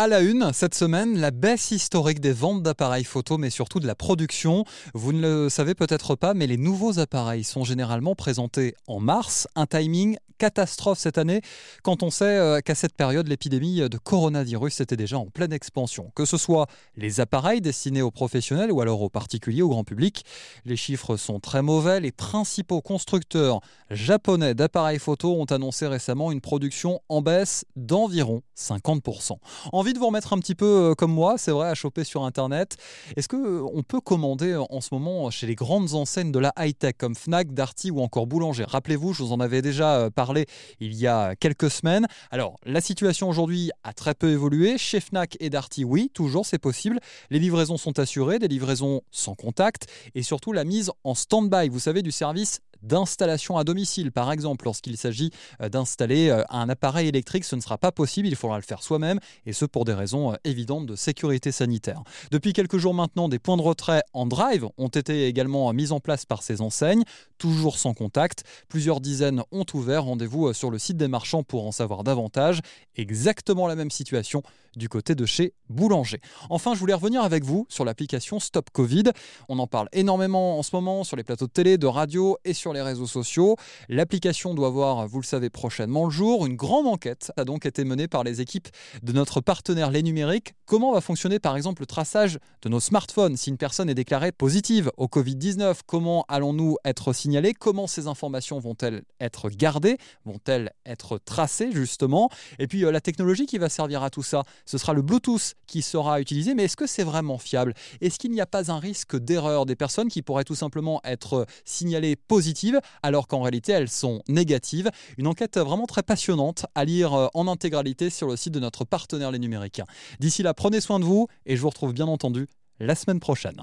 À la une, cette semaine, la baisse historique des ventes d'appareils photo, mais surtout de la production. Vous ne le savez peut-être pas, mais les nouveaux appareils sont généralement présentés en mars, un timing catastrophe cette année quand on sait euh, qu'à cette période, l'épidémie de coronavirus était déjà en pleine expansion. Que ce soit les appareils destinés aux professionnels ou alors aux particuliers, au grand public, les chiffres sont très mauvais. Les principaux constructeurs japonais d'appareils photo ont annoncé récemment une production en baisse d'environ 50% envie de vous remettre un petit peu euh, comme moi, c'est vrai, à choper sur Internet. Est-ce qu'on euh, peut commander euh, en ce moment chez les grandes enseignes de la high-tech comme Fnac, Darty ou encore Boulanger? Rappelez-vous, je vous en avais déjà parlé il y a quelques semaines. Alors, la situation aujourd'hui a très peu évolué. Chez Fnac et Darty, oui, toujours c'est possible. Les livraisons sont assurées, des livraisons sans contact et surtout la mise en stand-by, vous savez, du service d'installation à domicile. Par exemple, lorsqu'il s'agit d'installer un appareil électrique, ce ne sera pas possible, il faudra le faire soi-même et ce pour des raisons euh, évidentes de sécurité sanitaire. Depuis quelques jours maintenant, des points de retrait en drive ont été également mis en place par ces enseignes, toujours sans contact. Plusieurs dizaines ont ouvert. Rendez-vous euh, sur le site des marchands pour en savoir davantage. Exactement la même situation du côté de chez Boulanger. Enfin, je voulais revenir avec vous sur l'application Stop Covid. On en parle énormément en ce moment sur les plateaux de télé, de radio et sur les réseaux sociaux. L'application doit voir, vous le savez, prochainement le jour. Une grande enquête a donc été menée par les équipes de notre partenaire Les Numériques. Comment va fonctionner par exemple le traçage de nos smartphones si une personne est déclarée positive au Covid-19 Comment allons-nous être signalés? Comment ces informations vont-elles être gardées? Vont-elles être tracées justement Et puis euh, la technologie qui va servir à tout ça ce sera le Bluetooth qui sera utilisé, mais est-ce que c'est vraiment fiable? Est-ce qu'il n'y a pas un risque d'erreur des personnes qui pourraient tout simplement être signalées positives alors qu'en réalité elles sont négatives? Une enquête vraiment très passionnante à lire euh, en intégralité sur le site de notre partenaire Les Numériques. D'ici là, prenez soin de vous et je vous retrouve bien entendu la semaine prochaine.